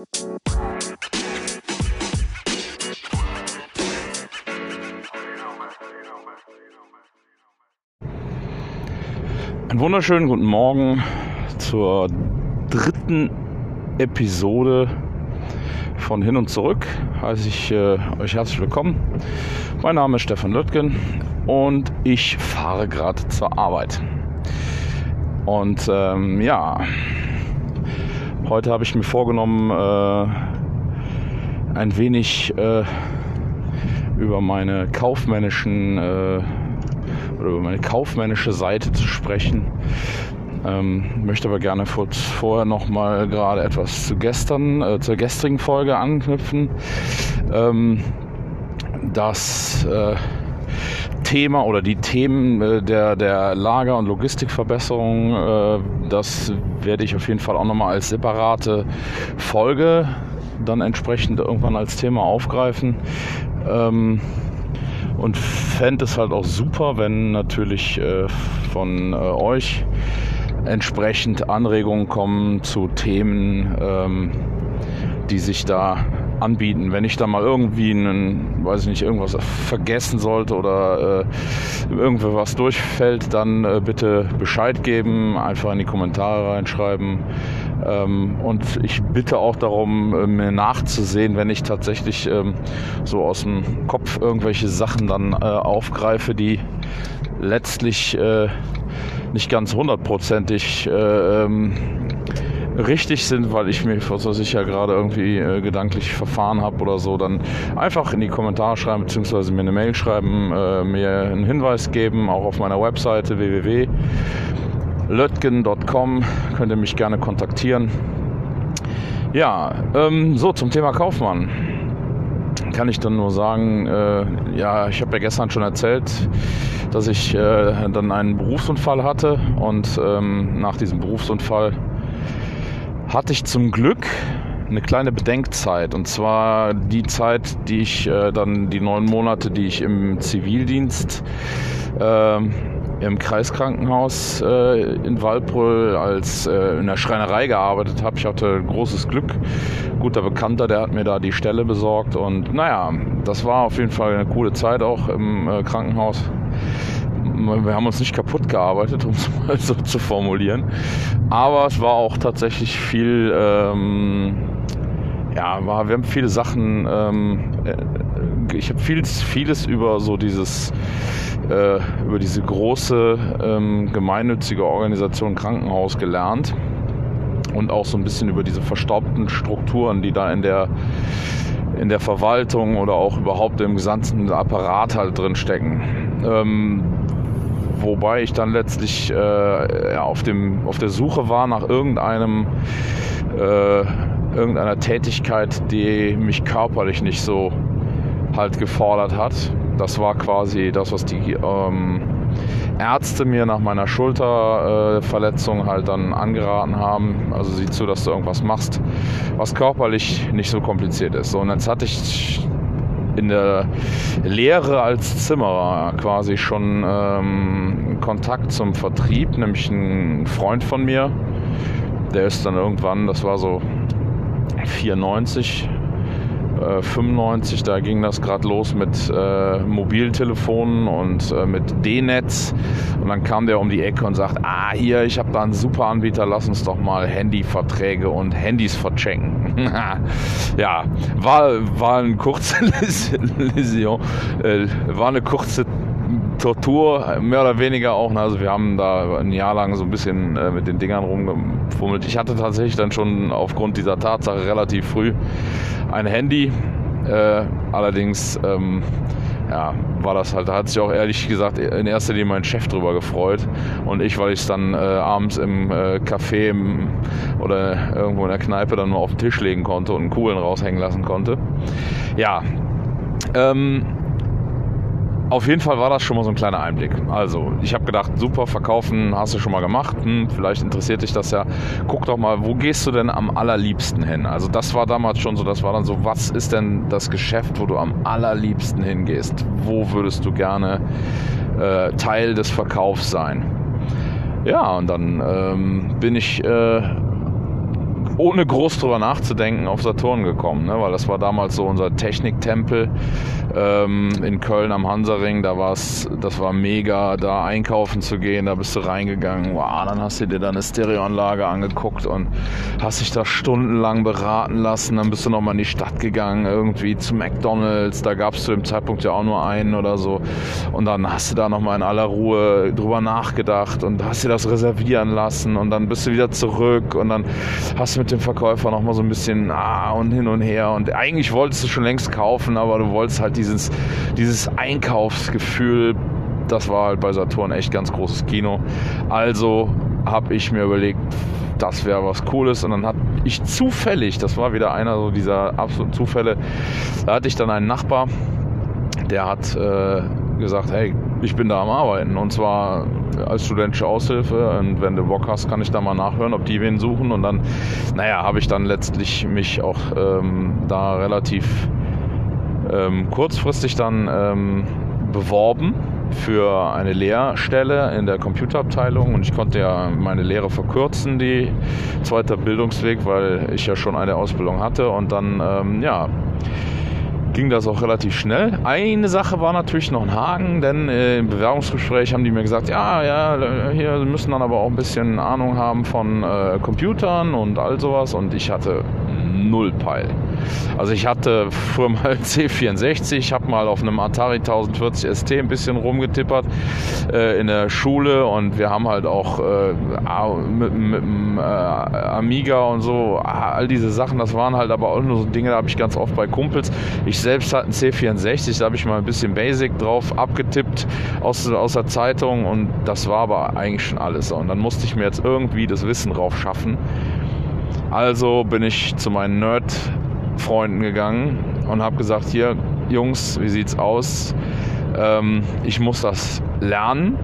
Einen wunderschönen guten Morgen zur dritten Episode von Hin und Zurück. Heiße ich äh, euch herzlich willkommen. Mein Name ist Stefan Löttgen und ich fahre gerade zur Arbeit. Und ähm, ja, heute habe ich mir vorgenommen, äh, ein wenig äh, über meine kaufmännischen äh, oder über meine kaufmännische Seite zu sprechen. Ähm, möchte aber gerne vorher noch mal gerade etwas zu gestern, äh, zur gestrigen Folge anknüpfen. Ähm, das äh, Thema oder die Themen äh, der, der Lager- und Logistikverbesserung, äh, das werde ich auf jeden Fall auch nochmal als separate Folge dann entsprechend irgendwann als Thema aufgreifen. Ähm, und fände es halt auch super, wenn natürlich äh, von euch entsprechend Anregungen kommen zu Themen, ähm, die sich da anbieten. Wenn ich da mal irgendwie einen, weiß ich nicht, irgendwas vergessen sollte oder äh, irgendwo was durchfällt, dann äh, bitte Bescheid geben, einfach in die Kommentare reinschreiben. Ähm, und ich bitte auch darum, äh, mir nachzusehen, wenn ich tatsächlich ähm, so aus dem Kopf irgendwelche Sachen dann äh, aufgreife, die letztlich äh, nicht ganz hundertprozentig äh, ähm, richtig sind, weil ich mir, weiß ich ja gerade irgendwie äh, gedanklich verfahren habe oder so, dann einfach in die Kommentare schreiben, beziehungsweise mir eine Mail schreiben, äh, mir einen Hinweis geben, auch auf meiner Webseite www.lötgen.com könnt ihr mich gerne kontaktieren. Ja, ähm, so zum Thema Kaufmann kann ich dann nur sagen, äh, ja, ich habe ja gestern schon erzählt, dass ich äh, dann einen Berufsunfall hatte und ähm, nach diesem Berufsunfall hatte ich zum Glück eine kleine Bedenkzeit. Und zwar die Zeit, die ich äh, dann, die neun Monate, die ich im Zivildienst äh, im Kreiskrankenhaus äh, in Waldbröl als äh, in der Schreinerei gearbeitet habe. Ich hatte großes Glück. Guter Bekannter, der hat mir da die Stelle besorgt. Und naja, das war auf jeden Fall eine coole Zeit auch im äh, Krankenhaus wir haben uns nicht kaputt gearbeitet, um es mal so zu formulieren. Aber es war auch tatsächlich viel, ähm, ja, war, wir haben viele Sachen, ähm, äh, ich habe vieles, vieles über so dieses, äh, über diese große ähm, gemeinnützige Organisation Krankenhaus gelernt und auch so ein bisschen über diese verstaubten Strukturen, die da in der in der Verwaltung oder auch überhaupt im gesamten Apparat halt drin stecken. Ähm, wobei ich dann letztlich äh, auf, dem, auf der Suche war nach irgendeinem, äh, irgendeiner Tätigkeit, die mich körperlich nicht so halt gefordert hat. Das war quasi das, was die ähm, Ärzte mir nach meiner Schulterverletzung äh, halt dann angeraten haben. Also sieh zu, dass du irgendwas machst, was körperlich nicht so kompliziert ist. Und jetzt hatte ich in der Lehre als Zimmerer quasi schon ähm, Kontakt zum Vertrieb, nämlich ein Freund von mir, der ist dann irgendwann, das war so 94, 95, äh, da ging das gerade los mit äh, Mobiltelefonen und äh, mit D-Netz. Und dann kam der um die Ecke und sagt, ah, hier, ich habe da einen super Anbieter, lass uns doch mal Handyverträge und Handys verchecken. ja, war, war eine kurze Läsion, äh, war eine kurze Tortur, mehr oder weniger auch. Also wir haben da ein Jahr lang so ein bisschen äh, mit den Dingern rumgefummelt. Ich hatte tatsächlich dann schon aufgrund dieser Tatsache relativ früh ein Handy. Äh, allerdings ähm, ja, war das halt, da hat sich auch ehrlich gesagt in erster Linie mein Chef drüber gefreut und ich, weil ich es dann äh, abends im äh, Café im, oder irgendwo in der Kneipe dann mal auf den Tisch legen konnte und einen Kugeln raushängen lassen konnte. Ja, ähm, auf jeden Fall war das schon mal so ein kleiner Einblick. Also, ich habe gedacht, super, verkaufen hast du schon mal gemacht. Hm, vielleicht interessiert dich das ja. Guck doch mal, wo gehst du denn am allerliebsten hin? Also, das war damals schon so, das war dann so, was ist denn das Geschäft, wo du am allerliebsten hingehst? Wo würdest du gerne äh, Teil des Verkaufs sein? Ja, und dann ähm, bin ich äh, ohne groß drüber nachzudenken auf Saturn gekommen, ne? weil das war damals so unser Techniktempel ähm, in Köln am Hansaring. Da war's, das war mega, da einkaufen zu gehen. Da bist du reingegangen, wow, dann hast du dir da eine Stereoanlage angeguckt und hast dich da stundenlang beraten lassen. Dann bist du nochmal in die Stadt gegangen, irgendwie zu McDonalds. Da gab es zu dem Zeitpunkt ja auch nur einen oder so. Und dann hast du da nochmal in aller Ruhe drüber nachgedacht und hast dir das reservieren lassen und dann bist du wieder zurück und dann hast du mit dem Verkäufer nochmal so ein bisschen ah, und hin und her und eigentlich wolltest du schon längst kaufen, aber du wolltest halt dieses, dieses Einkaufsgefühl, das war halt bei Saturn echt ganz großes Kino. Also habe ich mir überlegt, das wäre was Cooles. Und dann hatte ich zufällig, das war wieder einer so dieser absoluten Zufälle, da hatte ich dann einen Nachbar, der hat äh, gesagt, hey, ich bin da am Arbeiten. Und zwar als studentische Aushilfe. Und wenn du Bock hast, kann ich da mal nachhören, ob die wen suchen. Und dann, naja, habe ich dann letztlich mich auch ähm, da relativ ähm, kurzfristig dann ähm, beworben für eine Lehrstelle in der Computerabteilung. Und ich konnte ja meine Lehre verkürzen, die zweite Bildungsweg, weil ich ja schon eine Ausbildung hatte. Und dann, ähm, ja, ging das auch relativ schnell. Eine Sache war natürlich noch ein Haken, denn äh, im Bewerbungsgespräch haben die mir gesagt, ja, ja, hier müssen dann aber auch ein bisschen Ahnung haben von äh, Computern und all sowas und ich hatte null Peil. Also ich hatte früher mal C64, habe mal auf einem Atari 1040 ST ein bisschen rumgetippert äh, in der Schule und wir haben halt auch äh, mit, mit äh, Amiga und so, all diese Sachen, das waren halt aber auch nur so Dinge, da habe ich ganz oft bei Kumpels. Ich selbst hatte einen C64, da habe ich mal ein bisschen Basic drauf abgetippt aus, aus der Zeitung und das war aber eigentlich schon alles. Und dann musste ich mir jetzt irgendwie das Wissen drauf schaffen. Also bin ich zu meinen Nerd-Freunden gegangen und habe gesagt, hier Jungs, wie sieht's aus? Ähm, ich muss das lernen.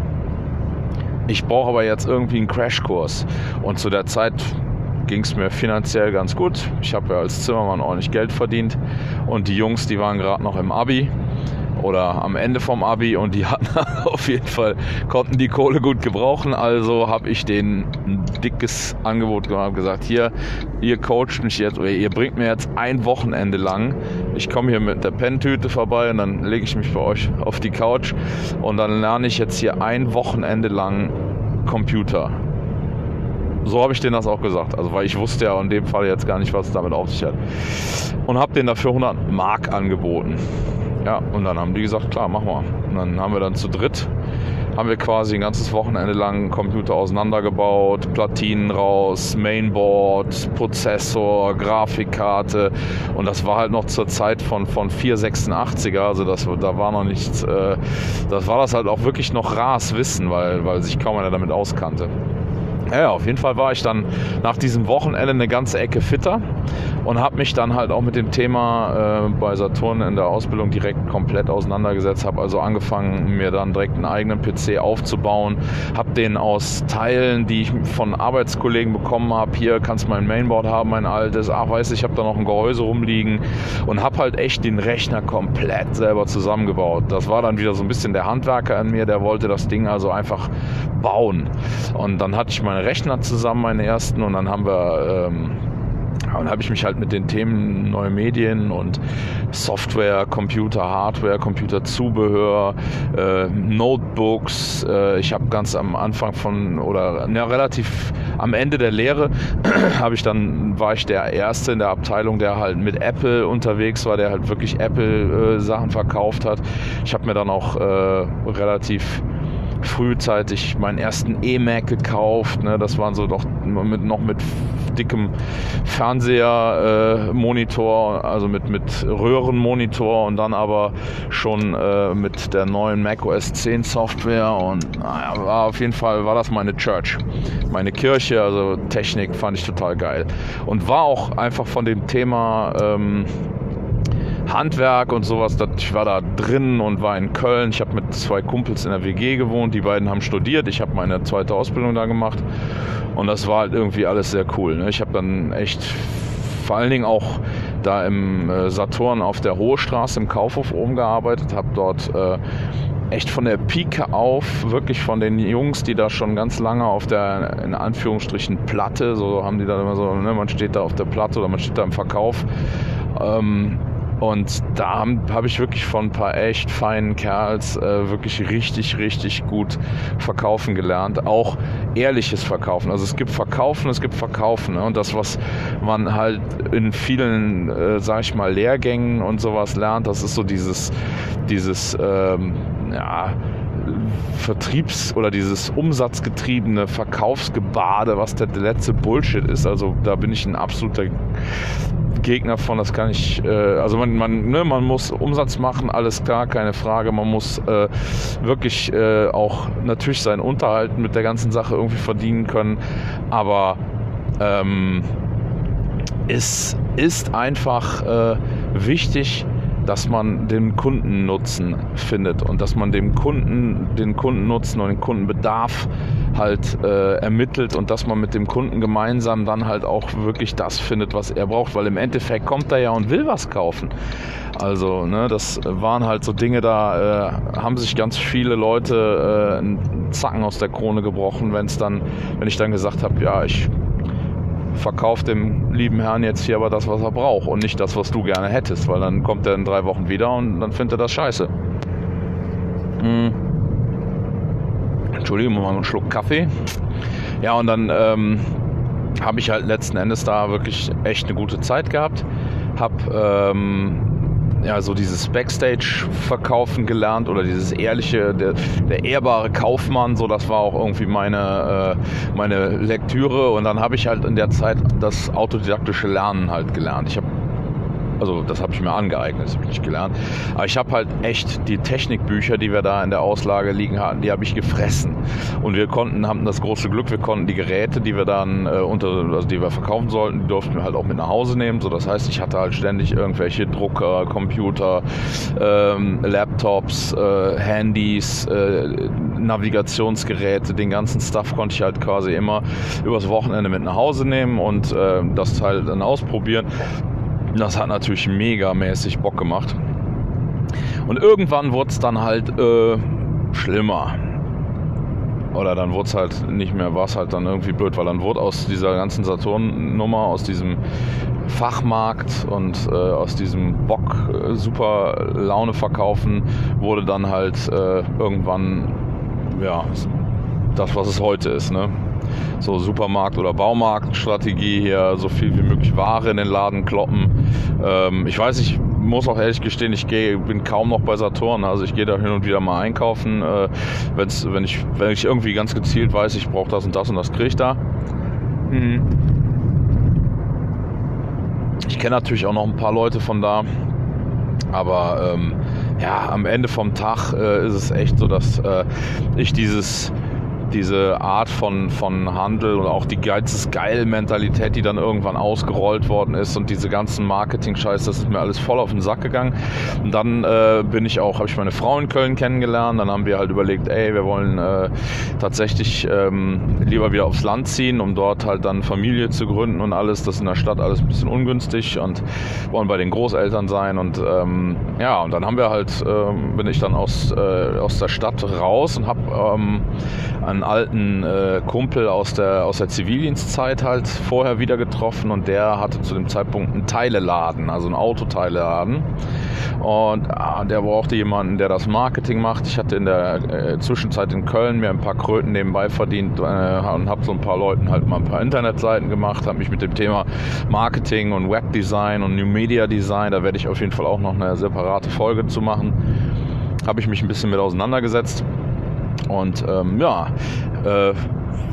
Ich brauche aber jetzt irgendwie einen Crashkurs. Und zu der Zeit ging es mir finanziell ganz gut. Ich habe ja als Zimmermann ordentlich Geld verdient. Und die Jungs, die waren gerade noch im Abi oder am Ende vom Abi und die hatten auf jeden Fall, konnten die Kohle gut gebrauchen. Also habe ich denen ein dickes Angebot gemacht und gesagt, hier, ihr coacht mich jetzt oder ihr bringt mir jetzt ein Wochenende lang. Ich komme hier mit der Penntüte vorbei und dann lege ich mich bei euch auf die Couch und dann lerne ich jetzt hier ein Wochenende lang Computer. So habe ich denen das auch gesagt. Also, weil ich wusste ja in dem Fall jetzt gar nicht, was es damit auf sich hat. Und habe denen dafür 100 Mark angeboten. Ja, und dann haben die gesagt, klar, mach mal. Und dann haben wir dann zu dritt, haben wir quasi ein ganzes Wochenende lang Computer auseinandergebaut, Platinen raus, Mainboard, Prozessor, Grafikkarte. Und das war halt noch zur Zeit von, von 486er, also das, da war noch nichts, äh, das war das halt auch wirklich noch ras Wissen, weil, weil sich kaum einer damit auskannte. Ja, auf jeden Fall war ich dann nach diesem Wochenende eine ganze Ecke fitter und habe mich dann halt auch mit dem Thema äh, bei Saturn in der Ausbildung direkt komplett auseinandergesetzt. Habe also angefangen, mir dann direkt einen eigenen PC aufzubauen. Habe den aus Teilen, die ich von Arbeitskollegen bekommen habe, hier kannst du mein Mainboard haben, mein altes. Ach, weiß ich, habe da noch ein Gehäuse rumliegen und habe halt echt den Rechner komplett selber zusammengebaut. Das war dann wieder so ein bisschen der Handwerker in mir, der wollte das Ding also einfach bauen. Und dann hatte ich meine Rechner zusammen, meine ersten, und dann haben wir ähm, und habe ich mich halt mit den Themen neue Medien und Software, Computer, Hardware, Computerzubehör, äh, Notebooks. Äh, ich habe ganz am Anfang von oder ja, relativ am Ende der Lehre habe ich dann war ich der erste in der Abteilung, der halt mit Apple unterwegs war, der halt wirklich Apple äh, Sachen verkauft hat. Ich habe mir dann auch äh, relativ frühzeitig meinen ersten E-Mac gekauft. Ne? Das waren so doch mit, noch mit dickem Fernseher-Monitor, äh, also mit, mit Röhrenmonitor und dann aber schon äh, mit der neuen Mac OS 10 Software und naja, war auf jeden Fall war das meine Church, meine Kirche, also Technik fand ich total geil und war auch einfach von dem Thema ähm, Handwerk und sowas. Ich war da drin und war in Köln. Ich habe mit zwei Kumpels in der WG gewohnt. Die beiden haben studiert. Ich habe meine zweite Ausbildung da gemacht. Und das war halt irgendwie alles sehr cool. Ne? Ich habe dann echt vor allen Dingen auch da im äh, Saturn auf der Hohe Straße im Kaufhof oben gearbeitet, habe dort äh, echt von der Pike auf, wirklich von den Jungs, die da schon ganz lange auf der, in Anführungsstrichen, Platte, so haben die da immer so, ne, man steht da auf der Platte oder man steht da im Verkauf. Ähm, und da habe hab ich wirklich von ein paar echt feinen Kerls äh, wirklich richtig, richtig gut verkaufen gelernt. Auch ehrliches Verkaufen. Also es gibt Verkaufen, es gibt Verkaufen. Ne? Und das, was man halt in vielen, äh, sag ich mal, Lehrgängen und sowas lernt, das ist so dieses, dieses, ähm, ja, Vertriebs- oder dieses umsatzgetriebene Verkaufsgebade, was der letzte Bullshit ist. Also da bin ich ein absoluter Gegner von, das kann ich, äh, also man, man, ne, man muss Umsatz machen, alles klar, keine Frage. Man muss äh, wirklich äh, auch natürlich seinen Unterhalt mit der ganzen Sache irgendwie verdienen können. Aber ähm, es ist einfach äh, wichtig, dass man den Kundennutzen findet und dass man dem Kunden den Kundennutzen und den Kundenbedarf halt äh, ermittelt und dass man mit dem Kunden gemeinsam dann halt auch wirklich das findet, was er braucht, weil im Endeffekt kommt er ja und will was kaufen. Also, ne, das waren halt so Dinge, da äh, haben sich ganz viele Leute äh, einen Zacken aus der Krone gebrochen, wenn es dann, wenn ich dann gesagt habe, ja, ich verkauf dem lieben Herrn jetzt hier aber das, was er braucht und nicht das, was du gerne hättest, weil dann kommt er in drei Wochen wieder und dann findet er das scheiße. Hm. Entschuldigung, mal einen Schluck Kaffee. Ja, und dann ähm, habe ich halt letzten Endes da wirklich echt eine gute Zeit gehabt. Hab ähm, ja, so dieses Backstage-Verkaufen gelernt oder dieses ehrliche, der, der, ehrbare Kaufmann, so das war auch irgendwie meine, äh, meine Lektüre und dann habe ich halt in der Zeit das autodidaktische Lernen halt gelernt. Ich habe also das habe ich mir angeeignet, das habe ich nicht gelernt. Aber ich habe halt echt die Technikbücher, die wir da in der Auslage liegen hatten, die habe ich gefressen. Und wir konnten, haben das große Glück, wir konnten die Geräte, die wir dann äh, unter, also die wir verkaufen sollten, die durften wir halt auch mit nach Hause nehmen. So, das heißt, ich hatte halt ständig irgendwelche Drucker, Computer, ähm, Laptops, äh, Handys, äh, Navigationsgeräte, den ganzen Stuff konnte ich halt quasi immer übers Wochenende mit nach Hause nehmen und äh, das halt dann ausprobieren. Das hat natürlich megamäßig Bock gemacht. Und irgendwann wurde es dann halt äh, schlimmer. Oder dann wurde es halt nicht mehr, war es halt dann irgendwie blöd, weil dann wurde aus dieser ganzen Saturn-Nummer, aus diesem Fachmarkt und äh, aus diesem Bock äh, super Laune verkaufen, wurde dann halt äh, irgendwann ja das, was es heute ist. Ne? So Supermarkt- oder Baumarktstrategie hier, so viel wie möglich Ware in den Laden kloppen. Ähm, ich weiß, ich muss auch ehrlich gestehen, ich gehe, bin kaum noch bei Saturn. Also ich gehe da hin und wieder mal einkaufen. Äh, wenn's, wenn, ich, wenn ich irgendwie ganz gezielt weiß, ich brauche das und das und das kriege ich da. Mhm. Ich kenne natürlich auch noch ein paar Leute von da. Aber ähm, ja, am Ende vom Tag äh, ist es echt so, dass äh, ich dieses diese Art von, von Handel und auch die Geiz geil Mentalität, die dann irgendwann ausgerollt worden ist und diese ganzen Marketing-Scheiß, das ist mir alles voll auf den Sack gegangen. Und dann äh, bin ich auch, habe ich meine Frau in Köln kennengelernt, dann haben wir halt überlegt, ey, wir wollen äh, tatsächlich ähm, lieber wieder aufs Land ziehen, um dort halt dann Familie zu gründen und alles, das ist in der Stadt alles ein bisschen ungünstig und wollen bei den Großeltern sein und ähm, ja, und dann haben wir halt, äh, bin ich dann aus, äh, aus der Stadt raus und habe ähm, einen alten äh, Kumpel aus der, aus der Zivildienstzeit halt vorher wieder getroffen und der hatte zu dem Zeitpunkt einen Teileladen, also einen Autoteileladen. Und ah, der brauchte jemanden, der das Marketing macht. Ich hatte in der äh, Zwischenzeit in Köln mir ein paar Kröten nebenbei verdient äh, und habe so ein paar Leuten halt mal ein paar Internetseiten gemacht, habe mich mit dem Thema Marketing und Webdesign und New Media Design, da werde ich auf jeden Fall auch noch eine separate Folge zu machen, habe ich mich ein bisschen mit auseinandergesetzt. Und ähm, ja, äh,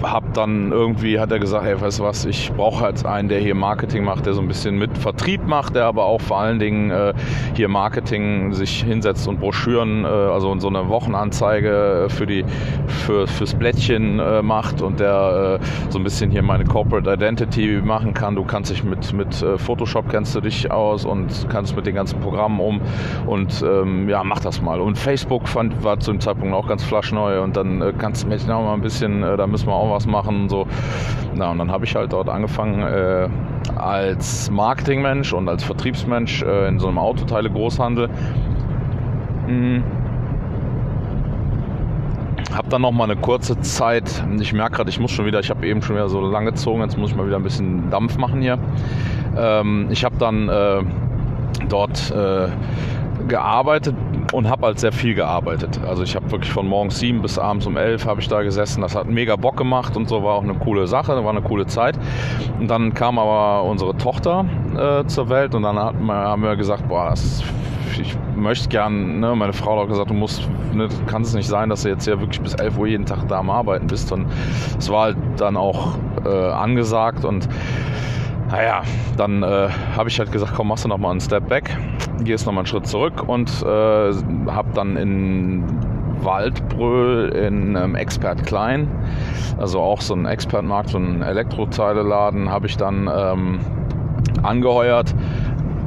hab dann irgendwie, hat er gesagt, hey, weißt du was, ich brauche halt einen, der hier Marketing macht, der so ein bisschen mit Vertrieb macht, der aber auch vor allen Dingen äh, hier Marketing sich hinsetzt und Broschüren, äh, also so eine Wochenanzeige für die für, fürs Blättchen äh, macht und der äh, so ein bisschen hier meine Corporate Identity machen kann. Du kannst dich mit, mit äh, Photoshop kennst du dich aus und kannst mit den ganzen Programmen um und ähm, ja, mach das mal. Und Facebook fand, war zu dem Zeitpunkt auch ganz flaschneu und dann äh, kannst du mich noch mal ein bisschen, da müssen wir auch was machen. So. Na, und dann habe ich halt dort angefangen äh, als Marketingmensch und als Vertriebsmensch äh, in so einem Autoteile-Großhandel. Mhm. Hab dann noch mal eine kurze Zeit, ich merke gerade, ich muss schon wieder, ich habe eben schon wieder so lang gezogen, jetzt muss ich mal wieder ein bisschen Dampf machen hier. Ähm, ich habe dann äh, dort äh, gearbeitet und habe halt sehr viel gearbeitet. Also ich habe wirklich von morgens sieben bis abends um elf habe ich da gesessen. Das hat mega Bock gemacht und so war auch eine coole Sache, war eine coole Zeit. Und dann kam aber unsere Tochter äh, zur Welt und dann hat, haben wir gesagt, boah, das ich möchte gern, ne, meine Frau hat auch gesagt, du musst, ne, kann es nicht sein, dass du jetzt ja wirklich bis 11 Uhr jeden Tag da am Arbeiten bist. Und es war halt dann auch äh, angesagt und naja, dann äh, habe ich halt gesagt, komm, machst du nochmal einen Step back, gehst nochmal einen Schritt zurück und äh, habe dann in Waldbröl in ähm, Expert Klein, also auch so ein Expertmarkt, so ein Elektroteileladen, habe ich dann ähm, angeheuert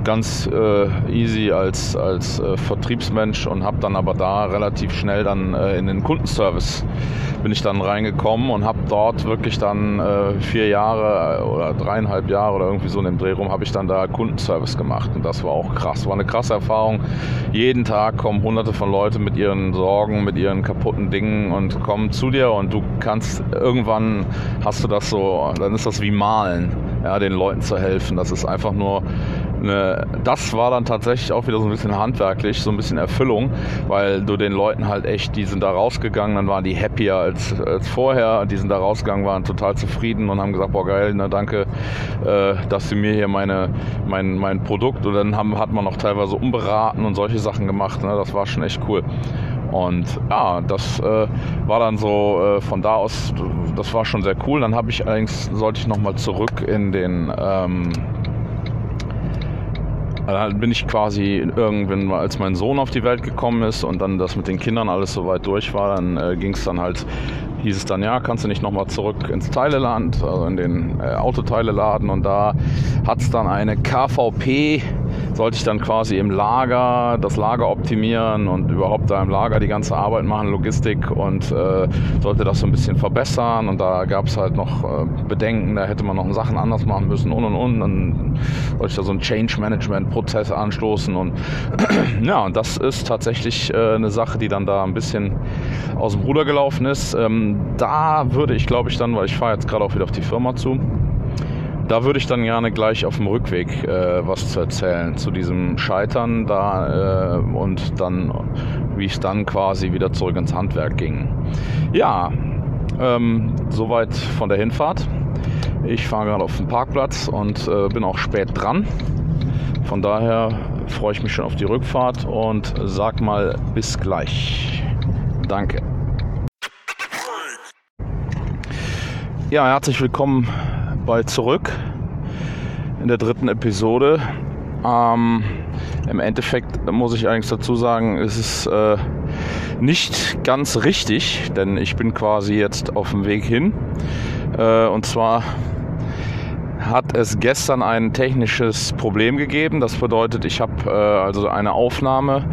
ganz äh, easy als, als äh, Vertriebsmensch und habe dann aber da relativ schnell dann äh, in den Kundenservice bin ich dann reingekommen und habe dort wirklich dann äh, vier Jahre äh, oder dreieinhalb Jahre oder irgendwie so in dem Dreh rum habe ich dann da Kundenservice gemacht und das war auch krass, war eine krasse Erfahrung. Jeden Tag kommen hunderte von Leuten mit ihren Sorgen, mit ihren kaputten Dingen und kommen zu dir und du kannst irgendwann hast du das so, dann ist das wie malen, ja, den Leuten zu helfen. Das ist einfach nur das war dann tatsächlich auch wieder so ein bisschen handwerklich, so ein bisschen Erfüllung, weil du den Leuten halt echt, die sind da rausgegangen, dann waren die happier als, als vorher, die sind da rausgegangen, waren total zufrieden und haben gesagt, boah geil, na danke, äh, dass sie mir hier meine, mein, mein Produkt und dann haben, hat man noch teilweise umberaten und solche Sachen gemacht, ne? das war schon echt cool. Und ja, das äh, war dann so äh, von da aus, das war schon sehr cool. Dann habe ich allerdings, sollte ich nochmal zurück in den ähm, dann bin ich quasi irgendwann, als mein Sohn auf die Welt gekommen ist und dann das mit den Kindern alles soweit durch war, dann äh, ging es dann halt, hieß es dann, ja, kannst du nicht nochmal zurück ins Teileland, also in den äh, Autoteileladen. Und da hat es dann eine KVP sollte ich dann quasi im Lager das Lager optimieren und überhaupt da im Lager die ganze Arbeit machen, Logistik und äh, sollte das so ein bisschen verbessern und da gab es halt noch äh, Bedenken, da hätte man noch Sachen anders machen müssen und und und. Dann wollte ich da so einen Change Management Prozess anstoßen und ja, und das ist tatsächlich äh, eine Sache, die dann da ein bisschen aus dem Ruder gelaufen ist. Ähm, da würde ich, glaube ich, dann, weil ich fahre jetzt gerade auch wieder auf die Firma zu, da würde ich dann gerne gleich auf dem Rückweg äh, was zu erzählen zu diesem Scheitern da äh, und dann, wie es dann quasi wieder zurück ins Handwerk ging. Ja, ähm, soweit von der Hinfahrt. Ich fahre gerade auf den Parkplatz und äh, bin auch spät dran. Von daher freue ich mich schon auf die Rückfahrt und sag mal bis gleich. Danke. Ja, herzlich willkommen bald zurück in der dritten Episode. Ähm, Im Endeffekt muss ich eigentlich dazu sagen, es ist äh, nicht ganz richtig, denn ich bin quasi jetzt auf dem Weg hin. Äh, und zwar hat es gestern ein technisches Problem gegeben. Das bedeutet, ich habe äh, also eine Aufnahme,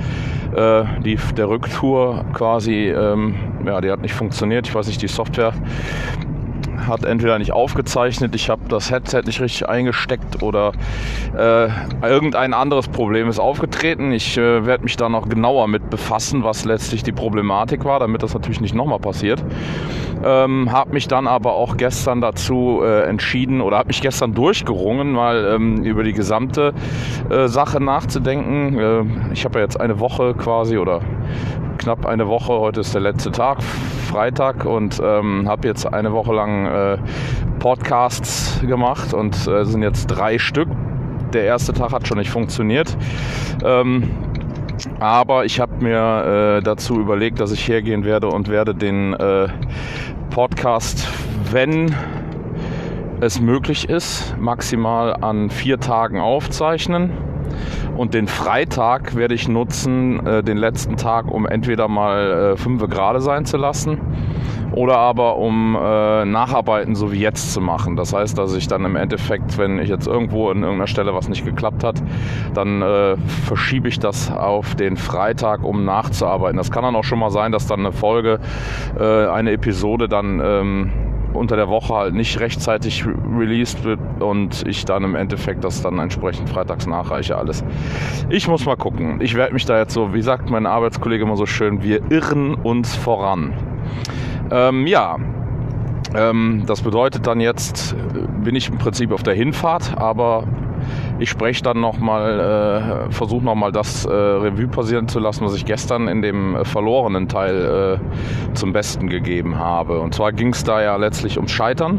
äh, die der Rücktour quasi, ähm, ja, die hat nicht funktioniert. Ich weiß nicht, die Software hat entweder nicht aufgezeichnet, ich habe das Headset nicht richtig eingesteckt oder äh, irgendein anderes Problem ist aufgetreten. Ich äh, werde mich da noch genauer mit befassen, was letztlich die Problematik war, damit das natürlich nicht nochmal passiert. Ähm, habe mich dann aber auch gestern dazu äh, entschieden oder habe mich gestern durchgerungen, mal ähm, über die gesamte äh, Sache nachzudenken. Äh, ich habe ja jetzt eine Woche quasi oder knapp eine Woche. Heute ist der letzte Tag, Freitag, und ähm, habe jetzt eine Woche lang äh, Podcasts gemacht und äh, sind jetzt drei Stück. Der erste Tag hat schon nicht funktioniert. Ähm, aber ich habe mir äh, dazu überlegt, dass ich hergehen werde und werde den äh, Podcast, wenn es möglich ist, maximal an vier Tagen aufzeichnen und den Freitag werde ich nutzen, äh, den letzten Tag, um entweder mal äh, 5 gerade sein zu lassen oder aber um äh, Nacharbeiten so wie jetzt zu machen. Das heißt, dass ich dann im Endeffekt, wenn ich jetzt irgendwo in irgendeiner Stelle was nicht geklappt hat, dann äh, verschiebe ich das auf den Freitag, um nachzuarbeiten. Das kann dann auch schon mal sein, dass dann eine Folge, äh, eine Episode dann ähm, unter der Woche halt nicht rechtzeitig released wird und ich dann im Endeffekt das dann entsprechend freitags nachreiche alles. Ich muss mal gucken. Ich werde mich da jetzt so, wie sagt mein Arbeitskollege immer so schön, wir irren uns voran. Ähm, ja, ähm, das bedeutet dann jetzt, äh, bin ich im Prinzip auf der Hinfahrt, aber ich spreche dann nochmal, äh, versuche nochmal das äh, Revue passieren zu lassen, was ich gestern in dem äh, verlorenen Teil äh, zum Besten gegeben habe. Und zwar ging es da ja letztlich ums Scheitern.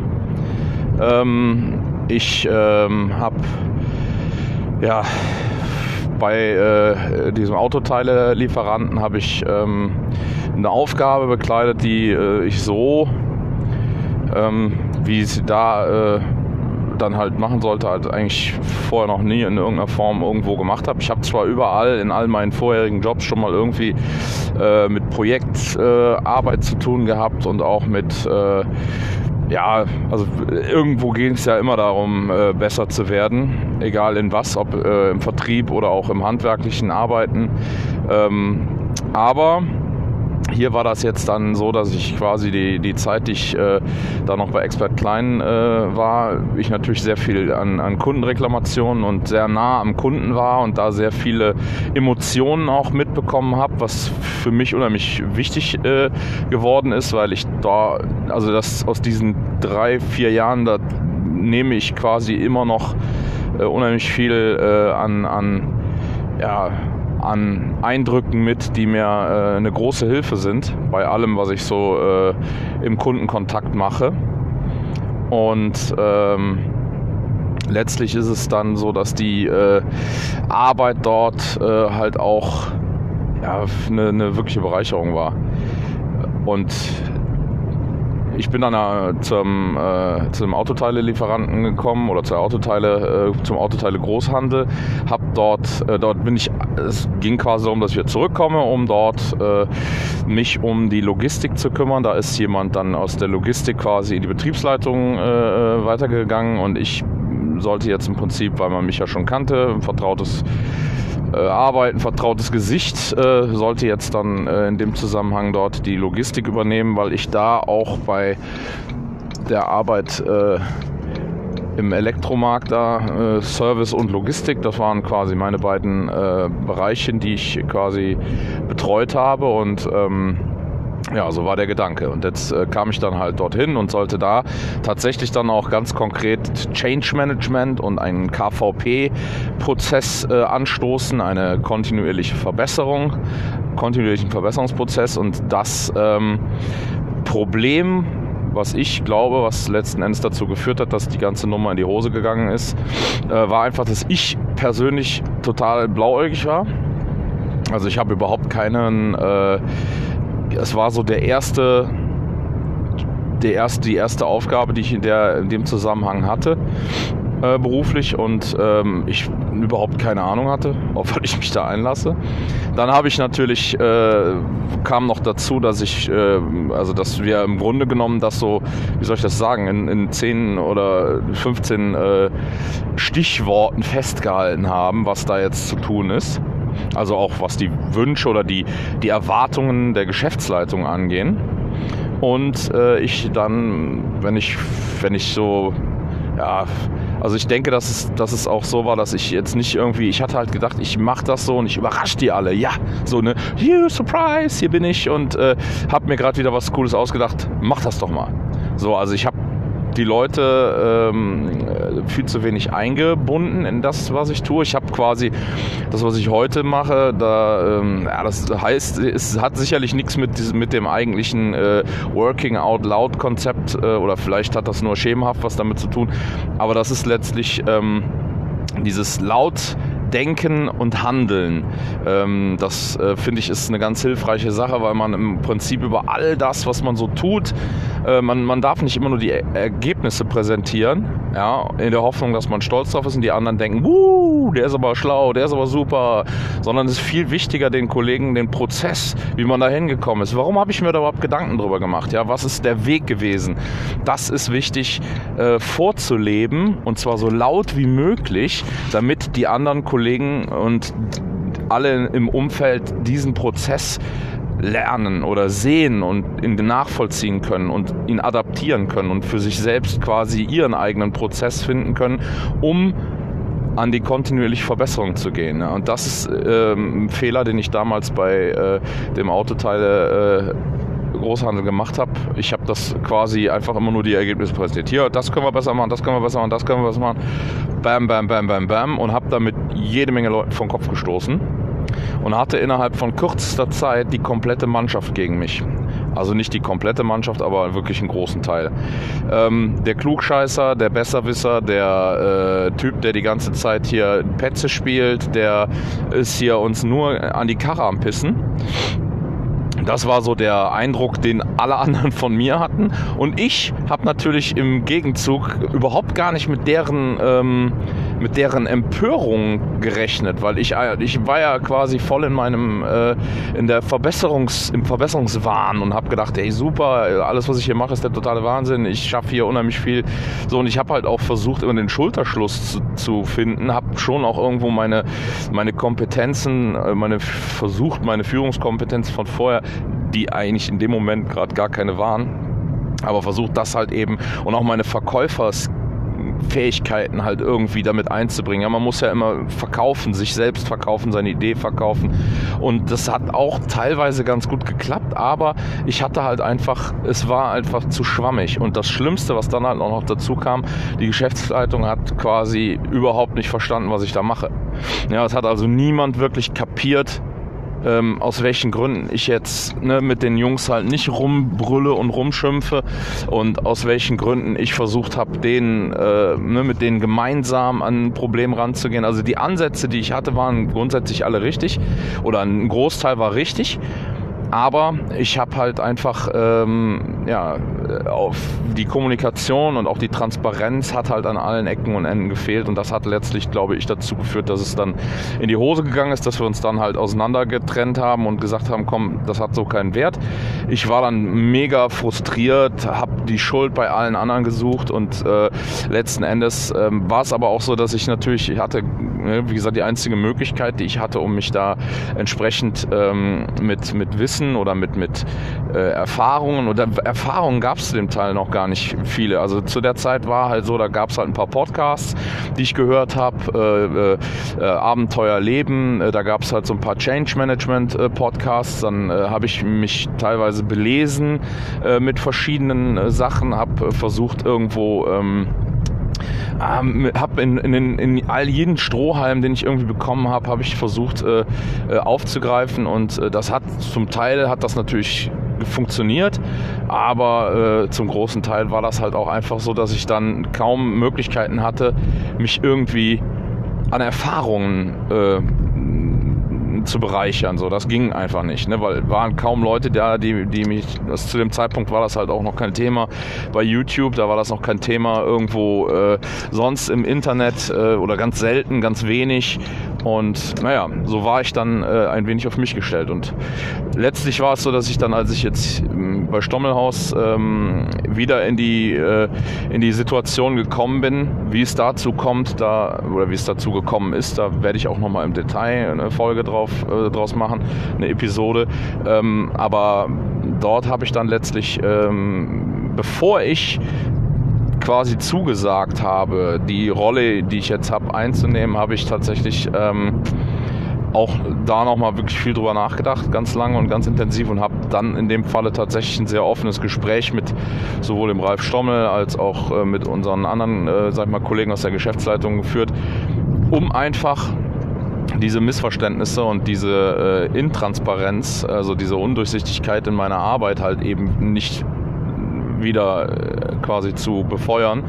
Ähm, ich ähm, habe ja bei äh, diesem Autoteile-Lieferanten habe ich ähm, eine Aufgabe bekleidet, die äh, ich so, ähm, wie sie da dann halt machen sollte, halt eigentlich vorher noch nie in irgendeiner Form irgendwo gemacht habe. Ich habe zwar überall in all meinen vorherigen Jobs schon mal irgendwie äh, mit Projektarbeit äh, zu tun gehabt und auch mit äh, ja, also irgendwo ging es ja immer darum, äh, besser zu werden, egal in was, ob äh, im Vertrieb oder auch im handwerklichen Arbeiten. Ähm, aber hier war das jetzt dann so, dass ich quasi die, die Zeit, die ich äh, da noch bei Expert Klein äh, war, ich natürlich sehr viel an, an Kundenreklamationen und sehr nah am Kunden war und da sehr viele Emotionen auch mitbekommen habe, was für mich unheimlich wichtig äh, geworden ist, weil ich da, also das aus diesen drei, vier Jahren, da nehme ich quasi immer noch äh, unheimlich viel äh, an, an ja, an Eindrücken mit, die mir äh, eine große Hilfe sind bei allem, was ich so äh, im Kundenkontakt mache. Und ähm, letztlich ist es dann so, dass die äh, Arbeit dort äh, halt auch ja, eine, eine wirkliche Bereicherung war. Und ich bin dann äh, zum, äh, zum Autoteile-Lieferanten gekommen oder zur Autoteile, äh, zum Autoteile-Großhandel. Hab dort, äh, dort bin ich, es ging quasi darum, dass ich wieder zurückkomme, um dort äh, mich um die Logistik zu kümmern. Da ist jemand dann aus der Logistik quasi in die Betriebsleitung weitergegangen und ich sollte jetzt im Prinzip, weil man mich ja schon kannte, ein vertrautes äh, Arbeit, ein vertrautes Gesicht, äh, sollte jetzt dann äh, in dem Zusammenhang dort die Logistik übernehmen, weil ich da auch bei der Arbeit äh, im Elektromarkt da, äh, Service und Logistik, das waren quasi meine beiden äh, Bereiche, die ich quasi betreut habe und ähm, ja, so war der Gedanke. Und jetzt äh, kam ich dann halt dorthin und sollte da tatsächlich dann auch ganz konkret Change Management und einen KVP-Prozess äh, anstoßen, eine kontinuierliche Verbesserung, kontinuierlichen Verbesserungsprozess. Und das ähm, Problem, was ich glaube, was letzten Endes dazu geführt hat, dass die ganze Nummer in die Hose gegangen ist, äh, war einfach, dass ich persönlich total blauäugig war. Also ich habe überhaupt keinen äh, es war so der erste, der erste, die erste Aufgabe, die ich in, der, in dem Zusammenhang hatte äh, beruflich und ähm, ich überhaupt keine Ahnung hatte, auf ich mich da einlasse. Dann habe ich natürlich, äh, kam noch dazu, dass ich, äh, also dass wir im Grunde genommen das so, wie soll ich das sagen, in, in 10 oder 15 äh, Stichworten festgehalten haben, was da jetzt zu tun ist. Also auch was die Wünsche oder die, die Erwartungen der Geschäftsleitung angehen. Und äh, ich dann, wenn ich, wenn ich so, ja, also ich denke, dass es, dass es auch so war, dass ich jetzt nicht irgendwie, ich hatte halt gedacht, ich mache das so und ich überrasche die alle. Ja, so eine, you surprise, hier bin ich und äh, habe mir gerade wieder was Cooles ausgedacht. Mach das doch mal. So, also ich habe die Leute ähm, viel zu wenig eingebunden in das, was ich tue. Ich habe quasi das, was ich heute mache, da, ähm, ja, das heißt, es hat sicherlich nichts mit, mit dem eigentlichen äh, Working Out Loud Konzept äh, oder vielleicht hat das nur schemenhaft was damit zu tun, aber das ist letztlich ähm, dieses laut Denken und Handeln. Ähm, das äh, finde ich ist eine ganz hilfreiche Sache, weil man im Prinzip über all das, was man so tut, äh, man, man darf nicht immer nur die Ergebnisse präsentieren, ja, in der Hoffnung, dass man stolz drauf ist und die anderen denken, Wuh, der ist aber schlau, der ist aber super, sondern es ist viel wichtiger, den Kollegen den Prozess, wie man da hingekommen ist. Warum habe ich mir da überhaupt Gedanken drüber gemacht? Ja, was ist der Weg gewesen? Das ist wichtig äh, vorzuleben und zwar so laut wie möglich, damit die anderen Kollegen und alle im Umfeld diesen Prozess lernen oder sehen und ihn nachvollziehen können und ihn adaptieren können und für sich selbst quasi ihren eigenen Prozess finden können, um an die kontinuierliche Verbesserung zu gehen. Und das ist ähm, ein Fehler, den ich damals bei äh, dem Autoteile Großhandel gemacht habe. Ich habe das quasi einfach immer nur die Ergebnisse präsentiert. Hier, das können wir besser machen, das können wir besser machen, das können wir besser machen. Bam, bam, bam, bam, bam. Und habe damit jede Menge Leute vom Kopf gestoßen und hatte innerhalb von kürzester Zeit die komplette Mannschaft gegen mich. Also nicht die komplette Mannschaft, aber wirklich einen großen Teil. Ähm, der Klugscheißer, der Besserwisser, der äh, Typ, der die ganze Zeit hier Petze spielt, der ist hier uns nur an die Karre am Pissen. Das war so der Eindruck, den alle anderen von mir hatten. Und ich habe natürlich im Gegenzug überhaupt gar nicht mit deren, ähm, mit deren Empörung gerechnet, weil ich, äh, ich war ja quasi voll in meinem, äh, in der Verbesserungs, im Verbesserungswahn und habe gedacht, ey super, alles was ich hier mache ist der totale Wahnsinn. Ich schaffe hier unheimlich viel. So und ich habe halt auch versucht, immer den Schulterschluss zu, zu finden, habe schon auch irgendwo meine, meine Kompetenzen, äh, meine versucht, meine Führungskompetenz von vorher die eigentlich in dem Moment gerade gar keine waren. Aber versucht das halt eben und auch meine Verkäufersfähigkeiten halt irgendwie damit einzubringen. Ja, man muss ja immer verkaufen, sich selbst verkaufen, seine Idee verkaufen. Und das hat auch teilweise ganz gut geklappt, aber ich hatte halt einfach, es war einfach zu schwammig. Und das Schlimmste, was dann halt auch noch dazu kam, die Geschäftsleitung hat quasi überhaupt nicht verstanden, was ich da mache. Ja, es hat also niemand wirklich kapiert, ähm, aus welchen Gründen ich jetzt ne, mit den Jungs halt nicht rumbrülle und rumschimpfe und aus welchen Gründen ich versucht habe, denen, äh, ne, mit denen gemeinsam an ein Problem ranzugehen. Also die Ansätze, die ich hatte, waren grundsätzlich alle richtig oder ein Großteil war richtig. Aber ich habe halt einfach, ähm, ja, auf die Kommunikation und auch die Transparenz hat halt an allen Ecken und Enden gefehlt. Und das hat letztlich, glaube ich, dazu geführt, dass es dann in die Hose gegangen ist, dass wir uns dann halt auseinander getrennt haben und gesagt haben, komm, das hat so keinen Wert. Ich war dann mega frustriert, habe die Schuld bei allen anderen gesucht und äh, letzten Endes ähm, war es aber auch so, dass ich natürlich, ich hatte, ne, wie gesagt, die einzige Möglichkeit, die ich hatte, um mich da entsprechend ähm, mit, mit Wissen Wissen oder mit, mit äh, Erfahrungen. Oder Erfahrungen gab es zu dem Teil noch gar nicht viele. Also zu der Zeit war halt so, da gab es halt ein paar Podcasts, die ich gehört habe. Äh, äh, Abenteuer Leben, äh, da gab es halt so ein paar Change Management äh, Podcasts. Dann äh, habe ich mich teilweise belesen mit verschiedenen Sachen, habe versucht irgendwo... Ähm, ähm, habe in, in, in, all jeden Strohhalm, den ich irgendwie bekommen habe, habe ich versucht äh, äh, aufzugreifen und äh, das hat zum Teil hat das natürlich funktioniert, aber äh, zum großen Teil war das halt auch einfach so, dass ich dann kaum Möglichkeiten hatte, mich irgendwie an Erfahrungen äh, zu bereichern. So, das ging einfach nicht, ne? weil waren kaum Leute da, die, die mich, das, zu dem Zeitpunkt war das halt auch noch kein Thema bei YouTube, da war das noch kein Thema irgendwo äh, sonst im Internet äh, oder ganz selten, ganz wenig. Und naja, so war ich dann äh, ein wenig auf mich gestellt. Und letztlich war es so, dass ich dann, als ich jetzt ähm, bei Stommelhaus ähm, wieder in die, äh, in die Situation gekommen bin, wie es dazu kommt, da, oder wie es dazu gekommen ist, da werde ich auch nochmal im Detail eine Folge drauf, äh, draus machen, eine Episode. Ähm, aber dort habe ich dann letztlich, ähm, bevor ich quasi zugesagt habe, die Rolle, die ich jetzt habe, einzunehmen, habe ich tatsächlich ähm, auch da nochmal wirklich viel drüber nachgedacht, ganz lange und ganz intensiv und habe dann in dem Falle tatsächlich ein sehr offenes Gespräch mit sowohl dem Ralf Stommel als auch äh, mit unseren anderen, äh, sag ich mal, Kollegen aus der Geschäftsleitung geführt, um einfach diese Missverständnisse und diese äh, Intransparenz, also diese Undurchsichtigkeit in meiner Arbeit halt eben nicht wieder äh, quasi zu befeuern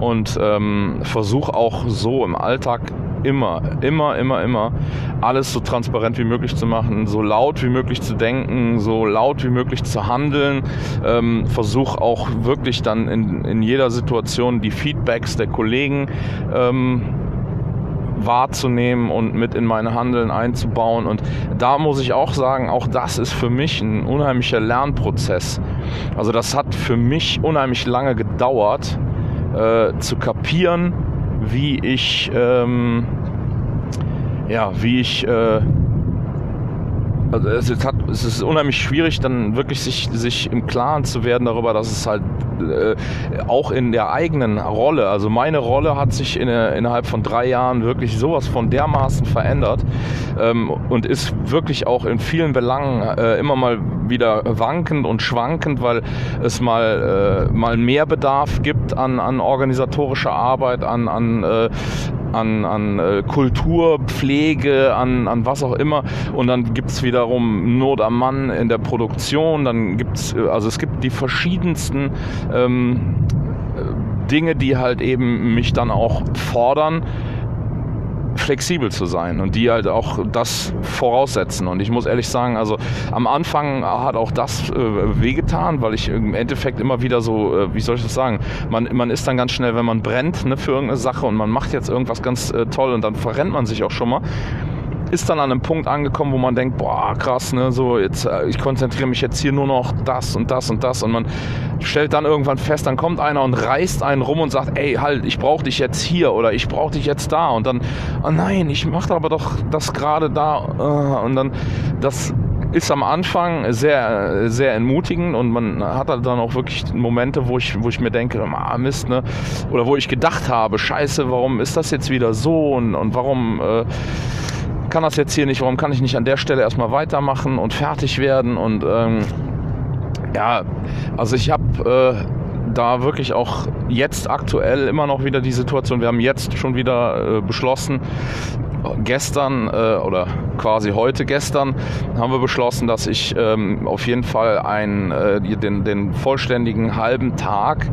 und ähm, versuche auch so im Alltag immer, immer, immer, immer alles so transparent wie möglich zu machen, so laut wie möglich zu denken, so laut wie möglich zu handeln. Ähm, Versuche auch wirklich dann in, in jeder Situation die Feedbacks der Kollegen ähm, wahrzunehmen und mit in meine Handeln einzubauen. Und da muss ich auch sagen, auch das ist für mich ein unheimlicher Lernprozess. Also das hat für mich unheimlich lange gedauert, äh, zu kapieren, wie ich, ähm, ja, wie ich äh, also es, ist, es ist unheimlich schwierig, dann wirklich sich, sich im Klaren zu werden darüber, dass es halt äh, auch in der eigenen Rolle, also meine Rolle hat sich in, innerhalb von drei Jahren wirklich sowas von dermaßen verändert ähm, und ist wirklich auch in vielen Belangen äh, immer mal wieder wankend und schwankend, weil es mal, äh, mal mehr Bedarf gibt an, an organisatorischer Arbeit, an, an äh, an, an äh, Kultur, Pflege, an, an was auch immer. Und dann gibt es wiederum Not am Mann in der Produktion. Dann gibt es, äh, also es gibt die verschiedensten ähm, äh, Dinge, die halt eben mich dann auch fordern flexibel zu sein und die halt auch das voraussetzen. Und ich muss ehrlich sagen, also am Anfang hat auch das äh, wehgetan, weil ich im Endeffekt immer wieder so, äh, wie soll ich das sagen, man, man ist dann ganz schnell, wenn man brennt ne, für irgendeine Sache und man macht jetzt irgendwas ganz äh, toll und dann verrennt man sich auch schon mal ist dann an einem Punkt angekommen, wo man denkt, boah, krass, ne, so jetzt, äh, ich konzentriere mich jetzt hier nur noch das und das und das und man stellt dann irgendwann fest, dann kommt einer und reißt einen rum und sagt, ey, halt, ich brauche dich jetzt hier oder ich brauche dich jetzt da und dann, oh nein, ich mache aber doch das gerade da uh, und dann, das ist am Anfang sehr, sehr entmutigend und man hat dann auch wirklich Momente, wo ich, wo ich mir denke, ah, Mist, ne? Oder wo ich gedacht habe, scheiße, warum ist das jetzt wieder so und, und warum äh, kann das jetzt hier nicht, warum kann ich nicht an der Stelle erstmal weitermachen und fertig werden? Und ähm, ja, also ich habe äh, da wirklich auch jetzt aktuell immer noch wieder die Situation, wir haben jetzt schon wieder äh, beschlossen, gestern äh, oder quasi heute gestern haben wir beschlossen, dass ich ähm, auf jeden Fall einen, äh, den, den vollständigen halben Tag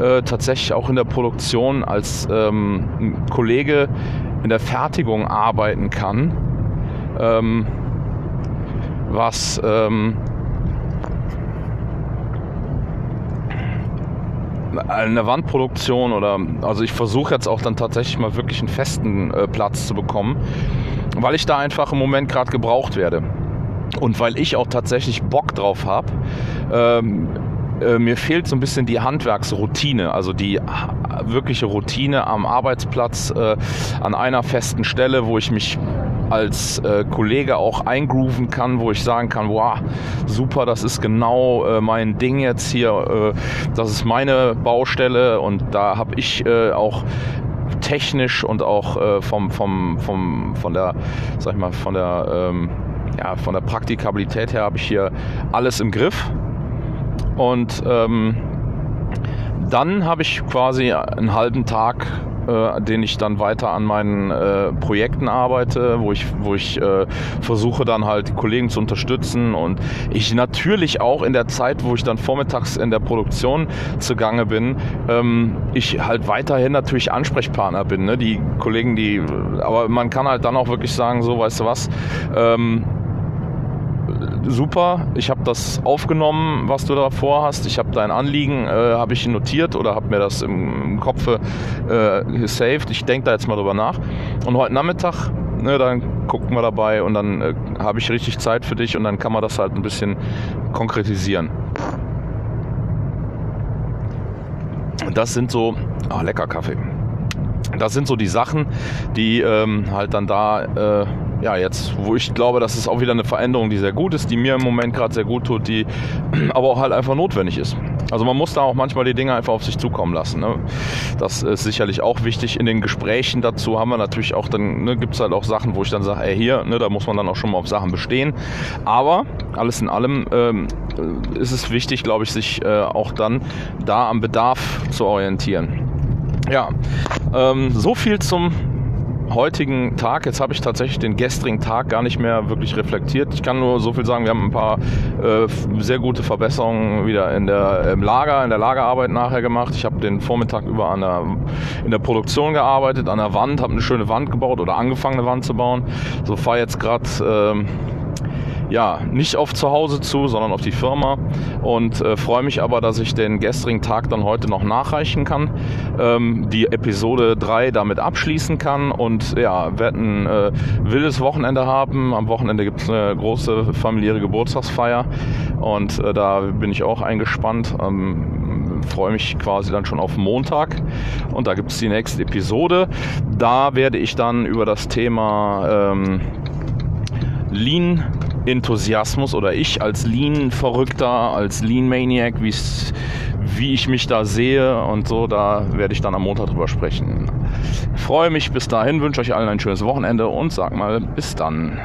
äh, tatsächlich auch in der Produktion als ähm, Kollege in der Fertigung arbeiten kann, ähm, was eine Wandproduktion oder also ich versuche jetzt auch dann tatsächlich mal wirklich einen festen äh, Platz zu bekommen, weil ich da einfach im Moment gerade gebraucht werde und weil ich auch tatsächlich Bock drauf habe. Ähm, äh, mir fehlt so ein bisschen die Handwerksroutine, also die wirkliche Routine am Arbeitsplatz äh, an einer festen Stelle, wo ich mich als äh, Kollege auch eingrooven kann, wo ich sagen kann, wow, super, das ist genau äh, mein Ding jetzt hier, äh, das ist meine Baustelle und da habe ich äh, auch technisch und auch äh, vom, vom, vom, von der, sag ich mal, von der, ähm, ja, von der Praktikabilität her habe ich hier alles im Griff und ähm, dann habe ich quasi einen halben Tag, äh, den ich dann weiter an meinen äh, Projekten arbeite, wo ich, wo ich äh, versuche dann halt die Kollegen zu unterstützen und ich natürlich auch in der Zeit, wo ich dann vormittags in der Produktion zugange bin, ähm, ich halt weiterhin natürlich Ansprechpartner bin. Ne? Die Kollegen, die, aber man kann halt dann auch wirklich sagen, so, weißt du was, ähm, super. Ich habe das aufgenommen, was du da vorhast. Ich habe dein Anliegen, äh, habe ich notiert oder habe mir das im, im Kopf äh, gesaved. Ich denke da jetzt mal drüber nach. Und heute Nachmittag, ne, dann gucken wir dabei und dann äh, habe ich richtig Zeit für dich und dann kann man das halt ein bisschen konkretisieren. Das sind so, ah, lecker Kaffee. Das sind so die Sachen, die ähm, halt dann da äh, ja, jetzt, wo ich glaube, das ist auch wieder eine Veränderung, die sehr gut ist, die mir im Moment gerade sehr gut tut, die aber auch halt einfach notwendig ist. Also man muss da auch manchmal die Dinge einfach auf sich zukommen lassen. Ne? Das ist sicherlich auch wichtig. In den Gesprächen dazu haben wir natürlich auch, dann ne, gibt es halt auch Sachen, wo ich dann sage, ey hier, ne, da muss man dann auch schon mal auf Sachen bestehen. Aber alles in allem ähm, ist es wichtig, glaube ich, sich äh, auch dann da am Bedarf zu orientieren. Ja, ähm, so viel zum heutigen Tag, jetzt habe ich tatsächlich den gestrigen Tag gar nicht mehr wirklich reflektiert. Ich kann nur so viel sagen, wir haben ein paar äh, sehr gute Verbesserungen wieder in der, im Lager, in der Lagerarbeit nachher gemacht. Ich habe den Vormittag über an der, in der Produktion gearbeitet, an der Wand, habe eine schöne Wand gebaut oder angefangen eine Wand zu bauen. So fahre jetzt gerade... Ähm, ja, nicht auf zu Hause zu, sondern auf die Firma und äh, freue mich aber, dass ich den gestrigen Tag dann heute noch nachreichen kann, ähm, die Episode 3 damit abschließen kann und ja, werde ein äh, wildes Wochenende haben. Am Wochenende gibt es eine große familiäre Geburtstagsfeier und äh, da bin ich auch eingespannt. Ähm, freue mich quasi dann schon auf Montag und da gibt es die nächste Episode. Da werde ich dann über das Thema ähm, Lean Enthusiasmus oder ich als Lean-Verrückter, als Lean-Maniac, wie ich mich da sehe und so, da werde ich dann am Montag drüber sprechen. Ich freue mich bis dahin, wünsche euch allen ein schönes Wochenende und sag mal bis dann.